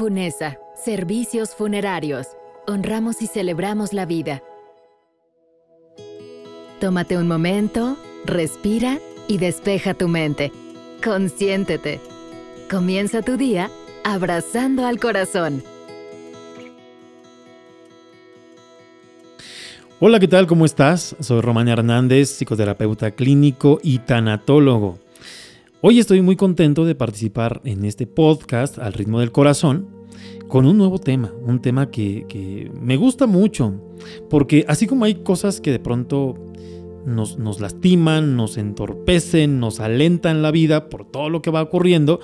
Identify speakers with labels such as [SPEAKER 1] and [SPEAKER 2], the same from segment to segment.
[SPEAKER 1] Funesa, Servicios Funerarios. Honramos y celebramos la vida. Tómate un momento, respira y despeja tu mente. Consiéntete. Comienza tu día abrazando al corazón.
[SPEAKER 2] Hola, ¿qué tal? ¿Cómo estás? Soy Román Hernández, psicoterapeuta clínico y tanatólogo. Hoy estoy muy contento de participar en este podcast al ritmo del corazón con un nuevo tema, un tema que, me gusta mucho, porque así como hay cosas que de pronto nos, nos, lastiman, nos entorpecen, nos alentan la vida por todo lo que va ocurriendo,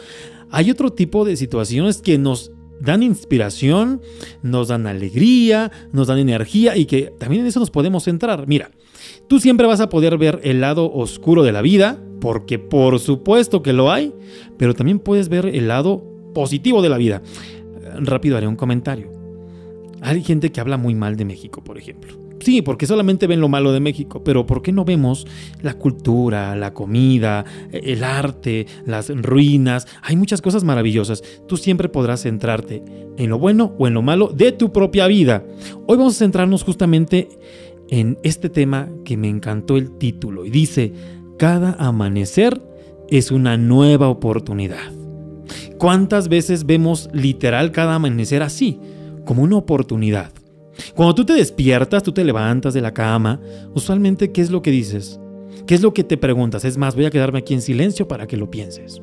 [SPEAKER 2] hay otro tipo de situaciones que nos dan inspiración, nos dan alegría, nos dan energía y que también en eso nos podemos centrar. Mira, tú siempre vas a poder ver el lado oscuro de la vida, porque por supuesto que lo hay, pero también puedes ver el lado positivo de la vida. Rápido haré un comentario. Hay gente que habla muy mal de México, por ejemplo. Sí, porque solamente ven lo malo de México, pero ¿por qué no vemos la cultura, la comida, el arte, las ruinas? Hay muchas cosas maravillosas. Tú siempre podrás centrarte en lo bueno o en lo malo de tu propia vida. Hoy vamos a centrarnos justamente en este tema que me encantó el título y dice, cada amanecer es una nueva oportunidad. ¿Cuántas veces vemos literal cada amanecer así, como una oportunidad? Cuando tú te despiertas, tú te levantas de la cama, usualmente, ¿qué es lo que dices? ¿Qué es lo que te preguntas? Es más, voy a quedarme aquí en silencio para que lo pienses.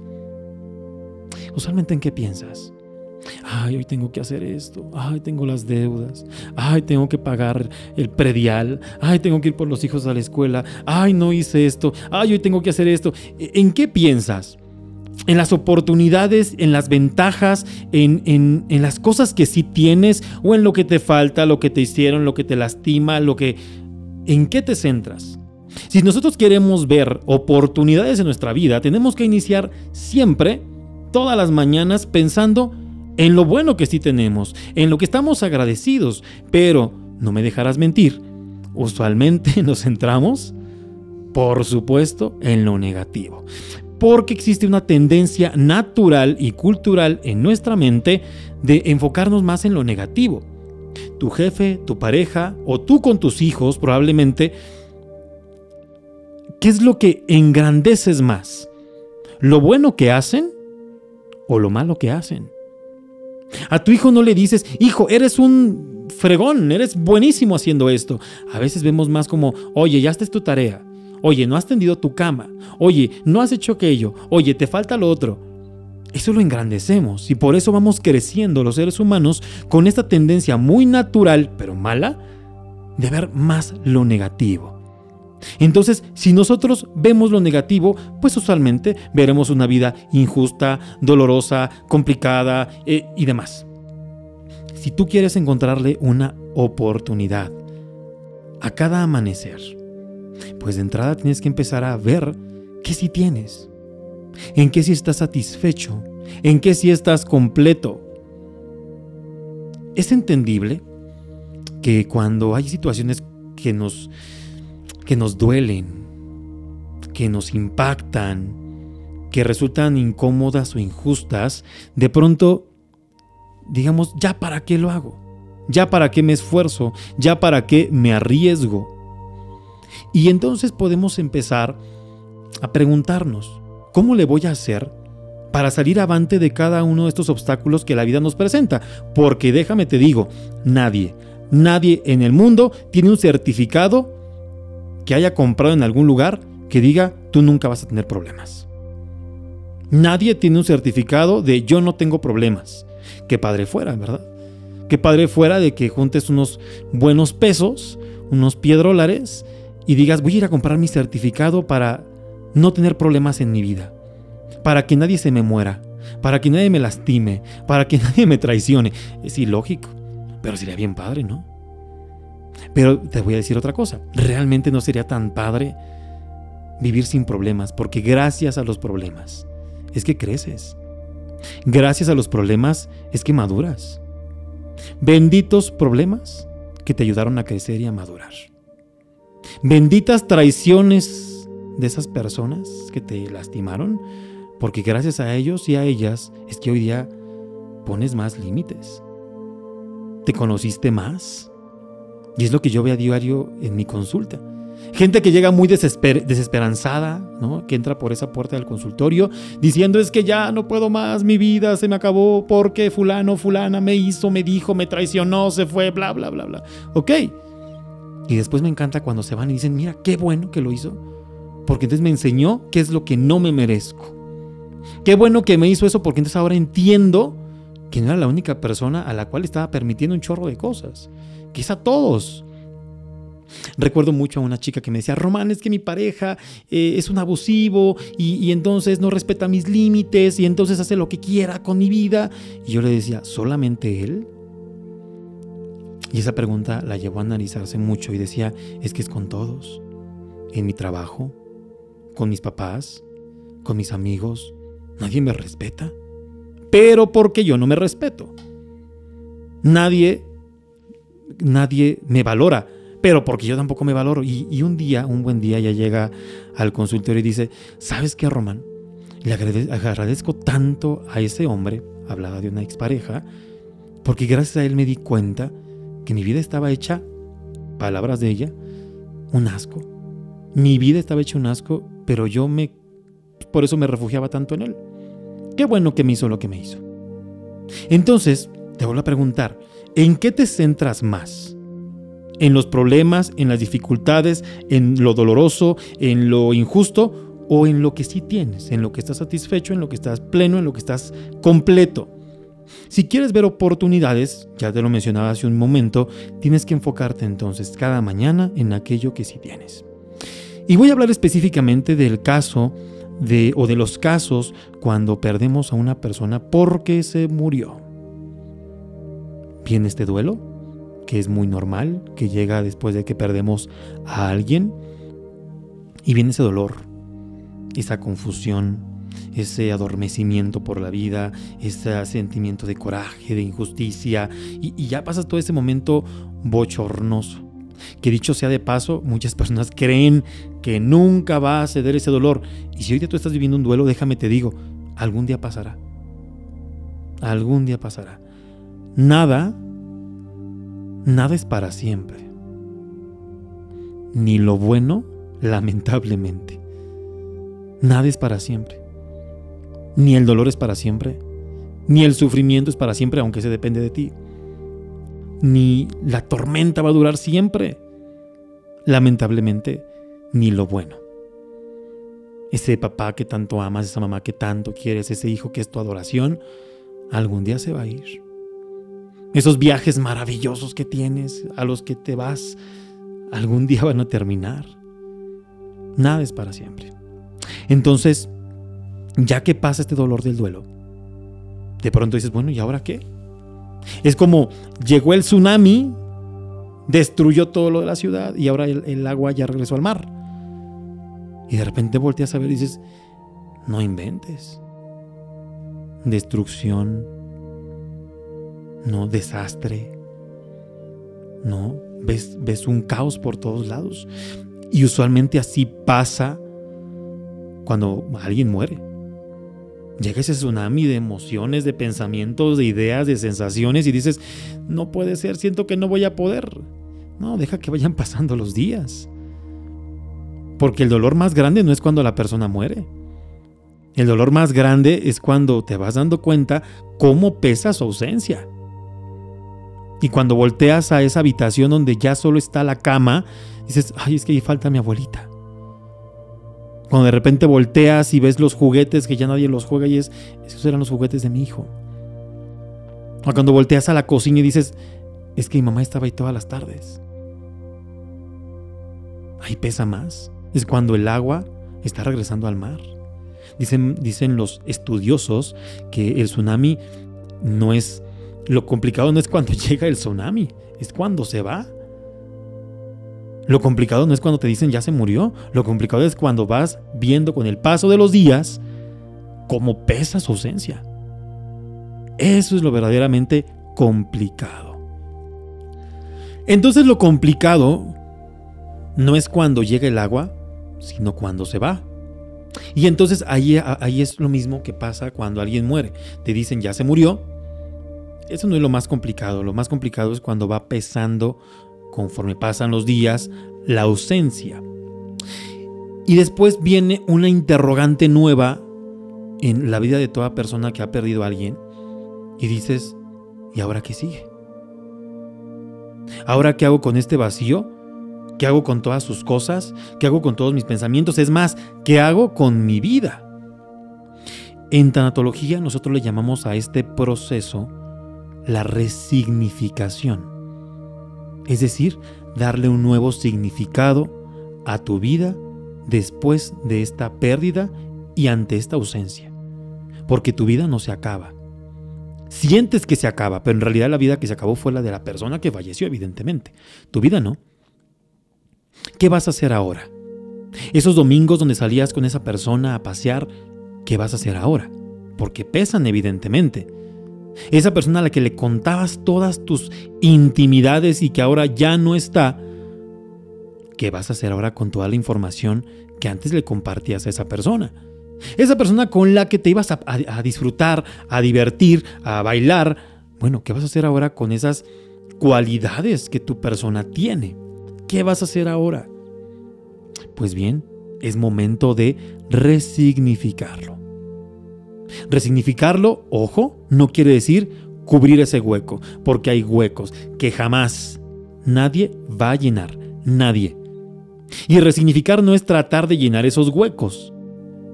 [SPEAKER 2] Usualmente, ¿en qué piensas? Ay, hoy tengo que hacer esto. Ay, tengo las deudas. Ay, tengo que pagar el predial. Ay, tengo que ir por los hijos a la escuela. Ay, no hice esto. Ay, hoy tengo que hacer esto. ¿En qué piensas? en las oportunidades, en las ventajas, en, las cosas que sí tienes o en lo que te falta, lo que te hicieron, lo que te lastima, lo que... ¿En qué te centras? Si nosotros queremos ver oportunidades en nuestra vida, tenemos que iniciar siempre, todas las mañanas, pensando en lo bueno que sí tenemos, en lo que estamos agradecidos. Pero, no me dejarás mentir, usualmente nos centramos, por supuesto, en lo negativo porque existe una tendencia natural y cultural en nuestra mente de enfocarnos más en lo negativo. Tu jefe, tu pareja o tú con tus hijos probablemente, ¿qué es lo que engrandeces más? ¿Lo bueno que hacen o lo malo que hacen? A tu hijo no le dices, hijo, eres un fregón, eres buenísimo haciendo esto. A veces vemos más como, oye, ya está tu tarea Oye, no has tendido tu cama. Oye, no has hecho aquello. Oye, te falta lo otro. Eso lo engrandecemos y por eso vamos creciendo los seres humanos con esta tendencia muy natural, pero mala, de ver más lo negativo. Entonces, si nosotros vemos lo negativo, pues usualmente veremos una vida injusta, dolorosa, complicada eh, y demás. Si tú quieres encontrarle una oportunidad a cada amanecer, pues de entrada tienes que empezar a ver qué sí tienes, en qué sí estás satisfecho, en qué sí estás completo. Es entendible que cuando hay situaciones que nos, que nos duelen, que nos impactan, que resultan incómodas o injustas, de pronto digamos, ya para qué lo hago, ya para qué me esfuerzo, ya para qué me arriesgo. Y entonces podemos empezar a preguntarnos, ¿cómo le voy a hacer para salir avante de cada uno de estos obstáculos que la vida nos presenta? Porque déjame te digo, nadie, nadie en el mundo tiene un certificado que haya comprado en algún lugar que diga, tú nunca vas a tener problemas. Nadie tiene un certificado de yo no tengo problemas. Qué padre fuera, ¿verdad? Qué padre fuera de que juntes unos buenos pesos, unos piedrolares y digas, voy a ir a comprar mi certificado para no tener problemas en mi vida, para que nadie se me muera, para que nadie me lastime, para que nadie me traicione. Es ilógico, pero sería bien padre, ¿no? Pero te voy a decir otra cosa, realmente no sería tan padre vivir sin problemas, porque gracias a los problemas es que creces. Gracias a los problemas es que maduras. Benditos problemas que te ayudaron a crecer y a madurar. Benditas traiciones de esas personas que te lastimaron, porque gracias a ellos y a ellas es que hoy día pones más límites. Te conociste más. Y es lo que yo veo a diario en mi consulta. Gente que llega muy desesperanzada, ¿no? Que entra por esa puerta del consultorio diciendo es que ya no puedo más, mi vida se me acabó porque fulano, fulana me hizo, me dijo, me traicionó, se fue, bla, bla, bla, bla. Ok. Y después me encanta cuando se van y dicen, mira, qué bueno que lo hizo. Porque entonces me enseñó qué es lo que no me merezco. Qué bueno que me hizo eso porque entonces ahora entiendo que no era la única persona a la cual estaba permitiendo un chorro de cosas. A todos. Recuerdo mucho a una chica que me decía, Román, es que mi pareja eh, es un abusivo y, y, entonces no respeta mis límites y entonces hace lo que quiera con mi vida. Y yo le decía, ¿solamente él? Y esa pregunta la llevó a analizarse mucho y decía, es que es con todos, en mi trabajo, con mis papás, con mis amigos, nadie me respeta. Pero porque yo no me respeto. Nadie, nadie me valora pero porque yo tampoco me valoro. Y, un día, un buen día, ya llega al consultorio y dice, ¿sabes qué, Román? Le agradezco tanto a ese hombre, hablaba de una expareja, porque gracias a él me di cuenta que mi vida estaba hecha, palabras de ella, un asco. Mi vida estaba hecha un asco, pero yo me, por eso me refugiaba tanto en él. Qué bueno que me hizo lo que me hizo. Entonces, te vuelvo a preguntar, ¿en qué te centras más? en los problemas, en las dificultades, en lo doloroso, en lo injusto o en lo que sí tienes, en lo que estás satisfecho, en lo que estás pleno, en lo que estás completo. Si quieres ver oportunidades, ya te lo mencionaba hace un momento, tienes que enfocarte entonces cada mañana en aquello que sí tienes. Y voy a hablar específicamente del caso de o de los casos cuando perdemos a una persona porque se murió. ¿Viene este duelo? que es muy normal, que llega después de que perdemos a alguien. Y viene ese dolor, esa confusión, ese adormecimiento por la vida, ese sentimiento de coraje, de injusticia, y, ya pasas todo ese momento bochornoso. Que dicho sea de paso, muchas personas creen que nunca va a ceder ese dolor. Y si hoy día tú estás viviendo un duelo, déjame te digo, algún día pasará. Algún día pasará. Nada nada es para siempre. Ni lo bueno, lamentablemente. Nada es para siempre. Ni el dolor es para siempre. Ni el sufrimiento es para siempre, aunque se depende de ti. Ni la tormenta va a durar siempre. Lamentablemente, ni lo bueno. Ese papá que tanto amas, esa mamá que tanto quieres, ese hijo que es tu adoración, algún día se va a ir esos viajes maravillosos que tienes, a los que te vas, algún día van a terminar. Nada es para siempre. Entonces, ya que pasa este dolor del duelo, de pronto dices, bueno, ¿y ahora qué? Es como llegó el tsunami, destruyó todo lo de la ciudad y ahora el, agua ya regresó al mar. Y de repente volteas a ver y dices, no inventes. Destrucción, no desastre, no ves, ves un caos por todos lados. Y usualmente así pasa cuando alguien muere. Llega ese tsunami de emociones, de pensamientos, de ideas, de sensaciones y dices, no puede ser, siento que no voy a poder. No, deja que vayan pasando los días. Porque el dolor más grande no es cuando la persona muere. El dolor más grande es cuando te vas dando cuenta cómo pesa su ausencia. Y cuando volteas a esa habitación donde ya solo está la cama, dices, ay, es que ahí falta mi abuelita. Cuando de repente volteas y ves los juguetes que ya nadie los juega y es, esos eran los juguetes de mi hijo. O cuando volteas a la cocina y dices, es que mi mamá estaba ahí todas las tardes. Ahí pesa más. Es cuando el agua está regresando al mar. Dicen, dicen los estudiosos que el tsunami no es lo complicado no es cuando llega el tsunami, es cuando se va. Lo complicado no es cuando te dicen ya se murió, lo complicado es cuando vas viendo con el paso de los días cómo pesa su ausencia. Eso es lo verdaderamente complicado. Entonces lo complicado no es cuando llega el agua, sino cuando se va. Y entonces ahí, ahí es lo mismo que pasa cuando alguien muere. Te dicen ya se murió, eso no es lo más complicado. Lo más complicado es cuando va pesando, conforme pasan los días, la ausencia. Y después viene una interrogante nueva en la vida de toda persona que ha perdido a alguien. Y dices, ¿y ahora qué sigue? ¿Ahora qué hago con este vacío? ¿Qué hago con todas sus cosas? ¿Qué hago con todos mis pensamientos? Es más, ¿qué hago con mi vida? En tanatología nosotros le llamamos a este proceso la resignificación. Es decir, darle un nuevo significado a tu vida después de esta pérdida y ante esta ausencia. Porque tu vida no se acaba. Sientes que se acaba, pero en realidad la vida que se acabó fue la de la persona que falleció, evidentemente. Tu vida no. ¿Qué vas a hacer ahora? Esos domingos donde salías con esa persona a pasear, ¿qué vas a hacer ahora? Porque pesan evidentemente. Esa persona a la que le contabas todas tus intimidades y que ahora ya no está, ¿qué vas a hacer ahora con toda la información que antes le compartías a esa persona? Esa persona con la que te ibas a, a, disfrutar, a divertir, a bailar. Bueno, ¿qué vas a hacer ahora con esas cualidades que tu persona tiene? ¿Qué vas a hacer ahora? Pues bien, es momento de resignificarlo. Resignificarlo, ojo, no quiere decir cubrir ese hueco, porque hay huecos que jamás nadie va a llenar, nadie. Y resignificar no es tratar de llenar esos huecos.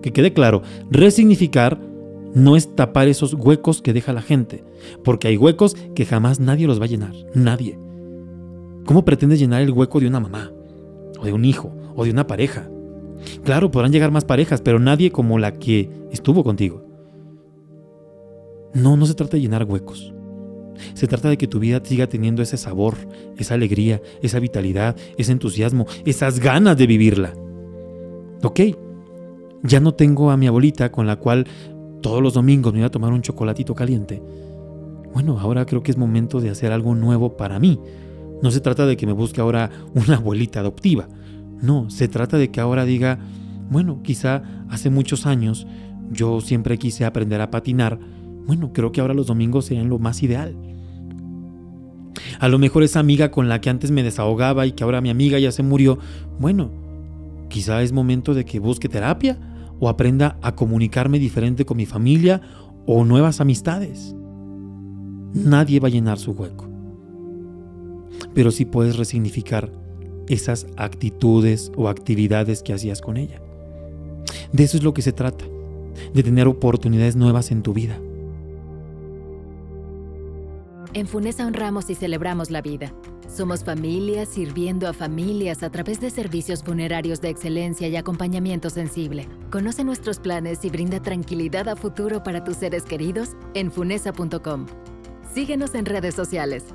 [SPEAKER 2] Que quede claro, resignificar no es tapar esos huecos que deja la gente, porque hay huecos que jamás nadie los va a llenar, nadie. ¿Cómo pretendes llenar el hueco de una mamá, o de un hijo, o de una pareja? Claro, podrán llegar más parejas, pero nadie como la que estuvo contigo. No, no se trata de llenar huecos. Se trata de que tu vida siga teniendo ese sabor, esa alegría, esa vitalidad, ese entusiasmo, esas ganas de vivirla. Ok, ya no tengo a mi abuelita con la cual todos los domingos me iba a tomar un chocolatito caliente. Bueno, ahora creo que es momento de hacer algo nuevo para mí. No se trata de que me busque ahora una abuelita adoptiva. No, se trata de que ahora diga, bueno, quizá hace muchos años yo siempre quise aprender a patinar. Bueno, creo que ahora los domingos serían lo más ideal. A lo mejor esa amiga con la que antes me desahogaba y que ahora mi amiga ya se murió, bueno, quizá es momento de que busque terapia o aprenda a comunicarme diferente con mi familia o nuevas amistades. Nadie va a llenar su hueco. Pero sí puedes resignificar esas actitudes o actividades que hacías con ella. De eso es lo que se trata, de tener oportunidades nuevas en tu vida.
[SPEAKER 1] En Funesa honramos y celebramos la vida. Somos familias sirviendo a familias a través de servicios funerarios de excelencia y acompañamiento sensible. Conoce nuestros planes y brinda tranquilidad a futuro para tus seres queridos en funesa.com. Síguenos en redes sociales.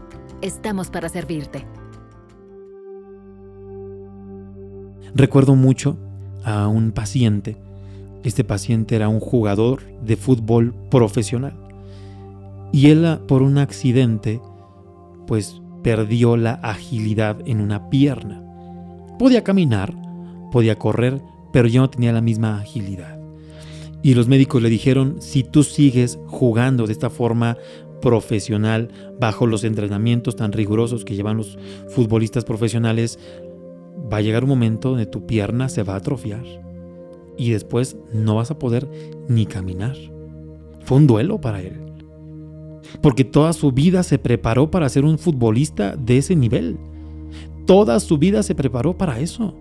[SPEAKER 1] Estamos para servirte.
[SPEAKER 2] Recuerdo mucho a un paciente. Este paciente era un jugador de fútbol profesional. Y él por un accidente, pues perdió la agilidad en una pierna. Podía caminar, podía correr, pero ya no tenía la misma agilidad. Y los médicos le dijeron, si tú sigues jugando de esta forma profesional, bajo los entrenamientos tan rigurosos que llevan los futbolistas profesionales, va a llegar un momento donde tu pierna se va a atrofiar y después no vas a poder ni caminar. Fue un duelo para él porque toda su vida se preparó para ser un futbolista de ese nivel. Toda su vida se preparó para eso.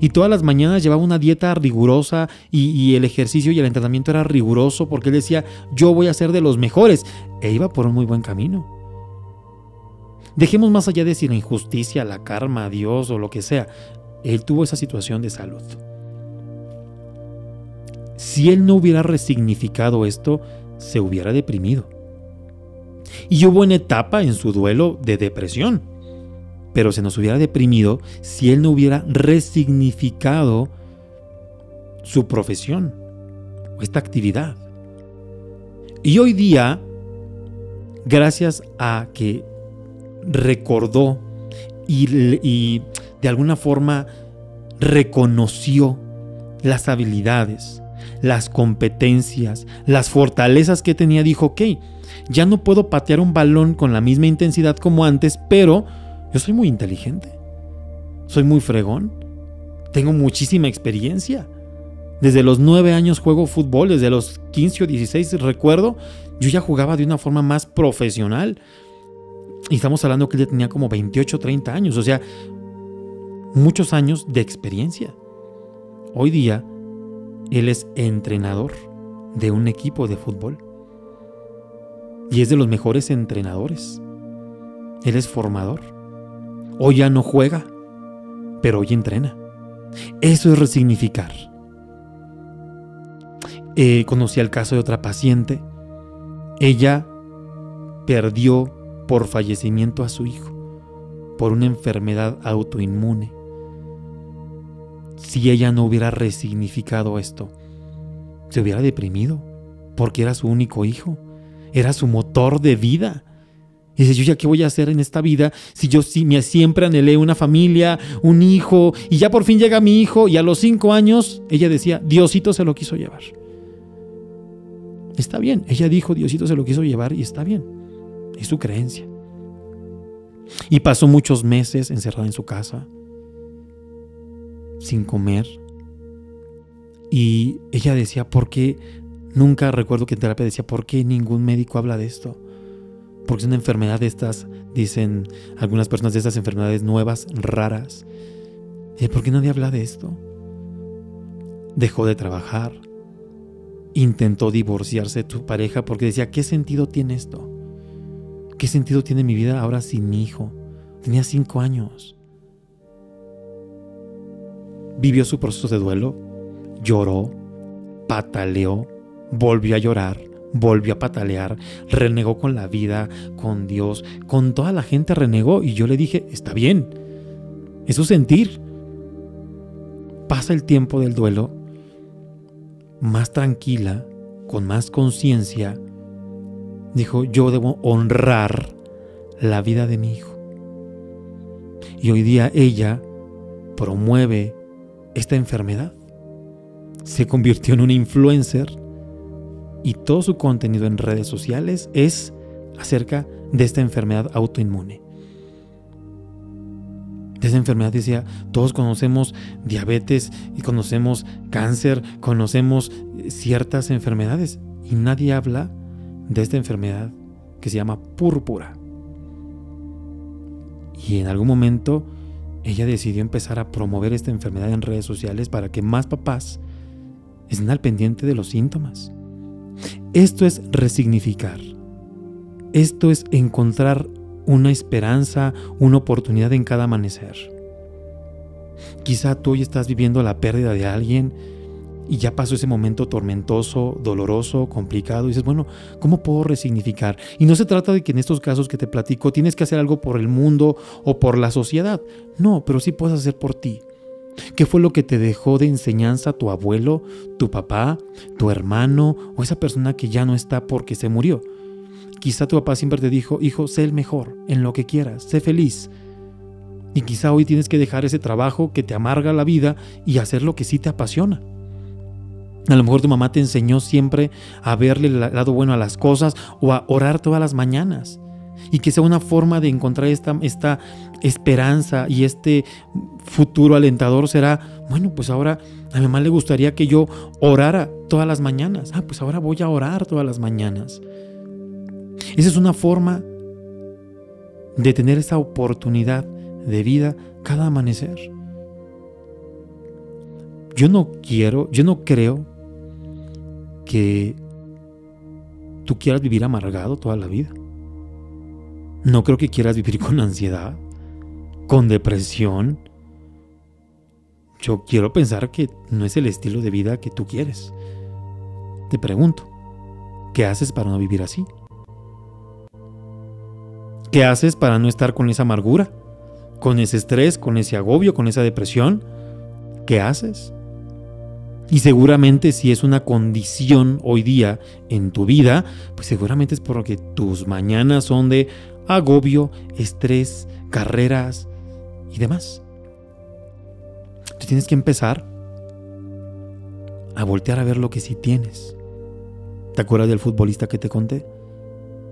[SPEAKER 2] Y todas las mañanas llevaba una dieta rigurosa y, el ejercicio y el entrenamiento era riguroso porque él decía, yo voy a ser de los mejores. E iba por un muy buen camino. Dejemos más allá de si la injusticia, la karma, Dios o lo que sea. Él tuvo esa situación de salud. Si él no hubiera resignificado esto, se hubiera deprimido. Y hubo una etapa en su duelo de depresión. Pero se nos hubiera deprimido si él no hubiera resignificado su profesión o esta actividad. Y hoy día, gracias a que recordó y, y de alguna forma reconoció las habilidades, las competencias, las fortalezas que tenía, dijo, ok, ya no puedo patear un balón con la misma intensidad como antes, pero yo soy muy inteligente, soy muy fregón, tengo muchísima experiencia. Desde los 9 años juego fútbol, desde los 15 o 16 recuerdo, yo ya jugaba de una forma más profesional. Y estamos hablando que él tenía como 28 o 30 años, o sea, muchos años de experiencia. Hoy día, él es entrenador de un equipo de fútbol. Y es de los mejores entrenadores. Él es formador. Hoy ya no juega, pero hoy entrena. Eso es resignificar. Eh, conocí el caso de otra paciente. Ella perdió por fallecimiento a su hijo, por una enfermedad autoinmune. Si ella no hubiera resignificado esto, se hubiera deprimido, porque era su único hijo, era su motor de vida. Y dice, yo ya qué voy a hacer en esta vida si yo siempre anhelé una familia, un hijo, y ya por fin llega mi hijo, y a los cinco años ella decía, Diosito se lo quiso llevar. Está bien, ella dijo, Diosito se lo quiso llevar y está bien, es su creencia. Y pasó muchos meses encerrada en su casa, sin comer. Y ella decía, ¿por qué? Nunca recuerdo que en terapia decía, ¿por qué ningún médico habla de esto? Porque es una enfermedad de estas, dicen algunas personas, de estas enfermedades nuevas, raras. ¿Por qué nadie habla de esto? Dejó de trabajar. Intentó divorciarse de su pareja porque decía, ¿qué sentido tiene esto? ¿Qué sentido tiene mi vida ahora sin mi hijo? Tenía cinco años. Vivió su proceso de duelo, lloró, pataleó, volvió a llorar, volvió a patalear, renegó con la vida, con Dios, con toda la gente renegó y yo le dije, está bien, es su sentir. Pasa el tiempo del duelo más tranquila, con más conciencia, dijo, yo debo honrar la vida de mi hijo. Y hoy día ella promueve esta enfermedad. Se convirtió en una influencer y todo su contenido en redes sociales es acerca de esta enfermedad autoinmune. De esa enfermedad decía, todos conocemos diabetes y conocemos cáncer, conocemos ciertas enfermedades y nadie habla de esta enfermedad que se llama púrpura. Y en algún momento ella decidió empezar a promover esta enfermedad en redes sociales para que más papás estén al pendiente de los síntomas. Esto es resignificar. Esto es encontrar una esperanza, una oportunidad en cada amanecer. Quizá tú hoy estás viviendo la pérdida de alguien y ya pasó ese momento tormentoso, doloroso, complicado. Y dices, bueno, ¿cómo puedo resignificar? Y no se trata de que en estos casos que te platico tienes que hacer algo por el mundo o por la sociedad. No, pero sí puedes hacer por ti. ¿Qué fue lo que te dejó de enseñanza tu abuelo, tu papá, tu hermano o esa persona que ya no está porque se murió? Quizá tu papá siempre te dijo, hijo, sé el mejor en lo que quieras, sé feliz. Y quizá hoy tienes que dejar ese trabajo que te amarga la vida y hacer lo que sí te apasiona. A lo mejor tu mamá te enseñó siempre a verle el lado bueno a las cosas o a orar todas las mañanas. Y que sea una forma de encontrar esta, esta esperanza y este futuro alentador será, bueno, pues ahora a mi mamá le gustaría que yo orara todas las mañanas. Ah, pues ahora voy a orar todas las mañanas. Esa es una forma de tener esa oportunidad de vida cada amanecer. Yo no quiero, yo no creo que tú quieras vivir amargado toda la vida. No creo que quieras vivir con ansiedad, con depresión. Yo quiero pensar que no es el estilo de vida que tú quieres. Te pregunto, ¿qué haces para no vivir así? ¿Qué haces para no estar con esa amargura? ¿Con ese estrés, con ese agobio, con esa depresión? ¿Qué haces? Y seguramente si es una condición hoy día en tu vida, pues seguramente es porque tus mañanas son de agobio, estrés, carreras y demás. Tú tienes que empezar a voltear a ver lo que sí tienes. ¿Te acuerdas del futbolista que te conté?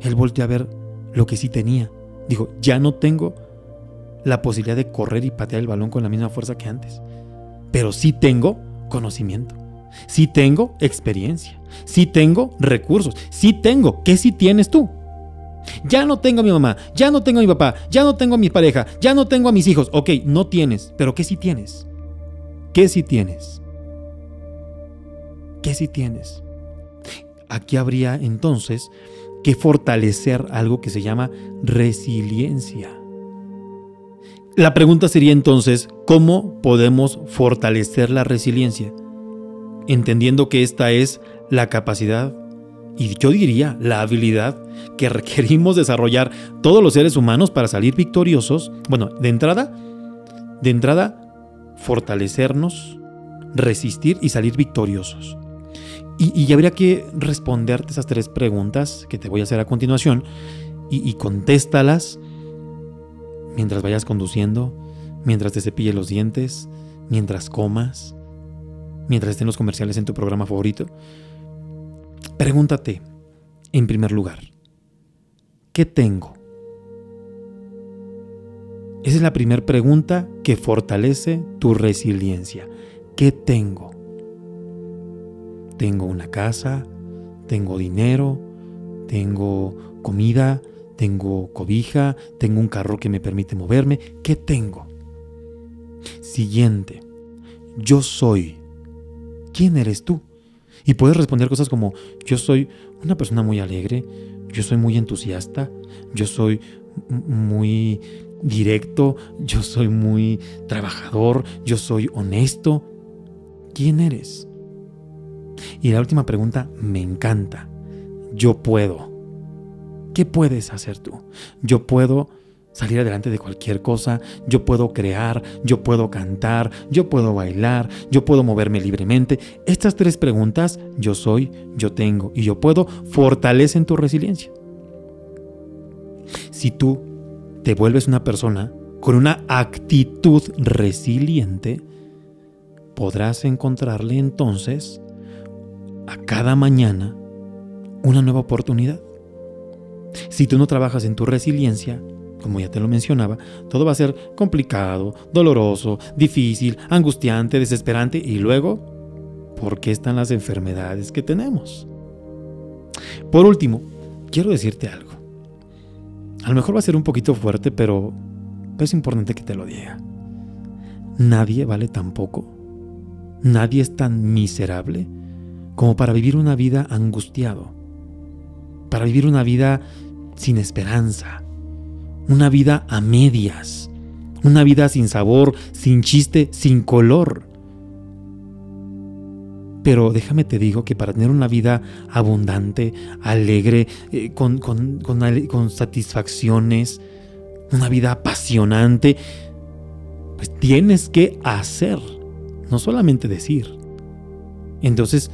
[SPEAKER 2] Él volteó a ver lo que sí tenía. Dijo, ya no tengo la posibilidad de correr y patear el balón con la misma fuerza que antes. Pero sí tengo conocimiento. Sí tengo experiencia. Sí tengo recursos. Sí tengo. ¿Qué sí tienes tú? Ya no tengo a mi mamá, ya no tengo a mi papá, ya no tengo a mi pareja, ya no tengo a mis hijos. Ok, no tienes, pero ¿qué sí tienes? ¿Qué sí tienes? ¿Qué sí tienes? Aquí habría entonces que fortalecer algo que se llama resiliencia. La pregunta sería entonces, ¿cómo podemos fortalecer la resiliencia? Entendiendo que esta es la capacidad y yo diría la habilidad que requerimos desarrollar todos los seres humanos para salir victoriosos. Bueno, de entrada, de entrada, fortalecernos, resistir y salir victoriosos. Y, habría que responderte esas tres preguntas que te voy a hacer a continuación y, y contéstalas mientras vayas conduciendo, mientras te cepilles los dientes, mientras comas, mientras estén los comerciales en tu programa favorito. Pregúntate, en primer lugar, ¿qué tengo? Esa es la primera pregunta que fortalece tu resiliencia. ¿Qué tengo? Tengo una casa, tengo dinero, tengo comida, tengo cobija, tengo un carro que me permite moverme. ¿Qué tengo? Siguiente, yo soy. ¿Quién eres tú? Y puedes responder cosas como, yo soy una persona muy alegre, yo soy muy entusiasta, yo soy muy directo, yo soy muy trabajador, yo soy honesto. ¿Quién eres? Y la última pregunta me encanta. Yo puedo. ¿Qué puedes hacer tú? Yo puedo salir adelante de cualquier cosa, yo puedo crear, yo puedo cantar, yo puedo bailar, yo puedo moverme libremente. Estas tres preguntas, yo soy, yo tengo y yo puedo, fortalecen tu resiliencia. Si tú te vuelves una persona con una actitud resiliente, podrás encontrarle entonces a cada mañana una nueva oportunidad. Si tú no trabajas en tu resiliencia, como ya te lo mencionaba, todo va a ser complicado, doloroso, difícil, angustiante, desesperante y luego, ¿por qué están las enfermedades que tenemos? Por último, quiero decirte algo. A lo mejor va a ser un poquito fuerte, pero es importante que te lo diga. Nadie vale tan poco, nadie es tan miserable como para vivir una vida angustiado, para vivir una vida sin esperanza, una vida a medias, una vida sin sabor, sin chiste, sin color. Pero déjame te digo que para tener una vida abundante, alegre, eh, con, con satisfacciones, una vida apasionante, pues tienes que hacer, no solamente decir. Entonces,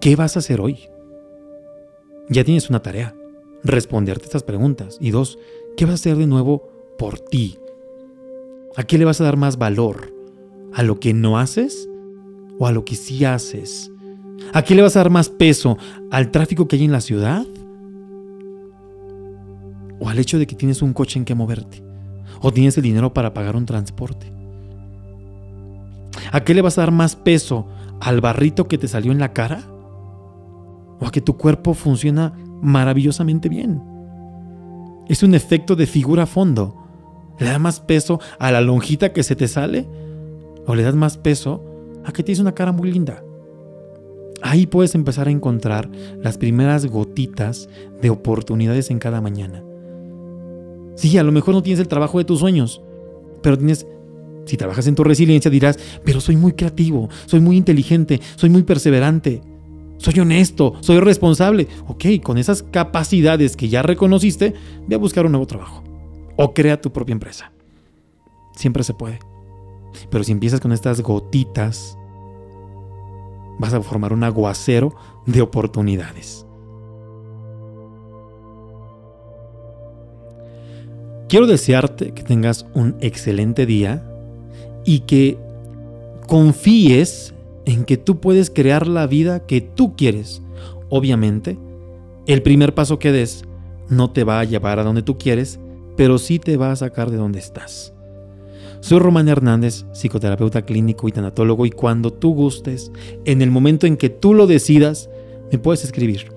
[SPEAKER 2] ¿qué vas a hacer hoy? Ya tienes una tarea, responderte estas preguntas. Y dos, ¿Qué vas a hacer de nuevo por ti? ¿A qué le vas a dar más valor? ¿A lo que no haces o a lo que sí haces? ¿A qué le vas a dar más peso? ¿Al tráfico que hay en la ciudad? ¿O al hecho de que tienes un coche en que moverte? ¿O tienes el dinero para pagar un transporte? ¿A qué le vas a dar más peso? ¿Al barrito que te salió en la cara? ¿O a que tu cuerpo funciona maravillosamente bien? Es un efecto de figura a fondo. ¿Le das más peso a la lonjita que se te sale? ¿O le das más peso a que tienes una cara muy linda? Ahí puedes empezar a encontrar las primeras gotitas de oportunidades en cada mañana. Sí, a lo mejor no tienes el trabajo de tus sueños, pero tienes, si trabajas en tu resiliencia dirás, pero soy muy creativo, soy muy inteligente, soy muy perseverante soy honesto, soy responsable. Ok, con esas capacidades que ya reconociste, ve a buscar un nuevo trabajo. O crea tu propia empresa. Siempre se puede. Pero si empiezas con estas gotitas, vas a formar un aguacero de oportunidades. Quiero desearte que tengas un excelente día y que confíes en que tú puedes crear la vida que tú quieres. Obviamente, el primer paso que des no te va a llevar a donde tú quieres, pero sí te va a sacar de donde estás. Soy Román Hernández, psicoterapeuta clínico y tanatólogo, y cuando tú gustes, en el momento en que tú lo decidas, me puedes escribir.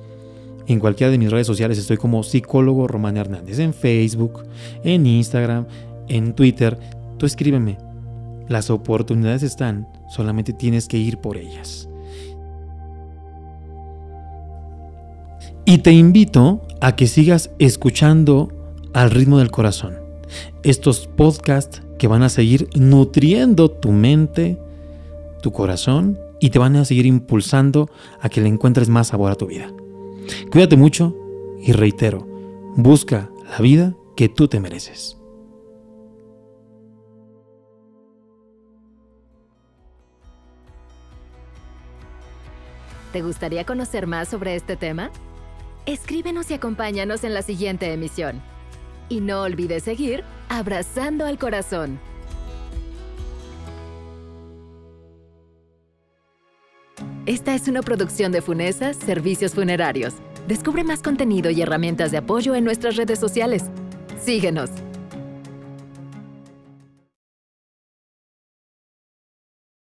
[SPEAKER 2] En cualquiera de mis redes sociales estoy como psicólogo Román Hernández, en Facebook, en Instagram, en Twitter. Tú escríbeme. Las oportunidades están, solamente tienes que ir por ellas. Y te invito a que sigas escuchando al ritmo del corazón. Estos podcasts que van a seguir nutriendo tu mente, tu corazón y te van a seguir impulsando a que le encuentres más sabor a tu vida. Cuídate mucho y reitero, busca la vida que tú te mereces.
[SPEAKER 1] ¿Te gustaría conocer más sobre este tema? Escríbenos y acompáñanos en la siguiente emisión. Y no olvides seguir abrazando al corazón. Esta es una producción de Funesas Servicios Funerarios. Descubre más contenido y herramientas de apoyo en nuestras redes sociales. Síguenos.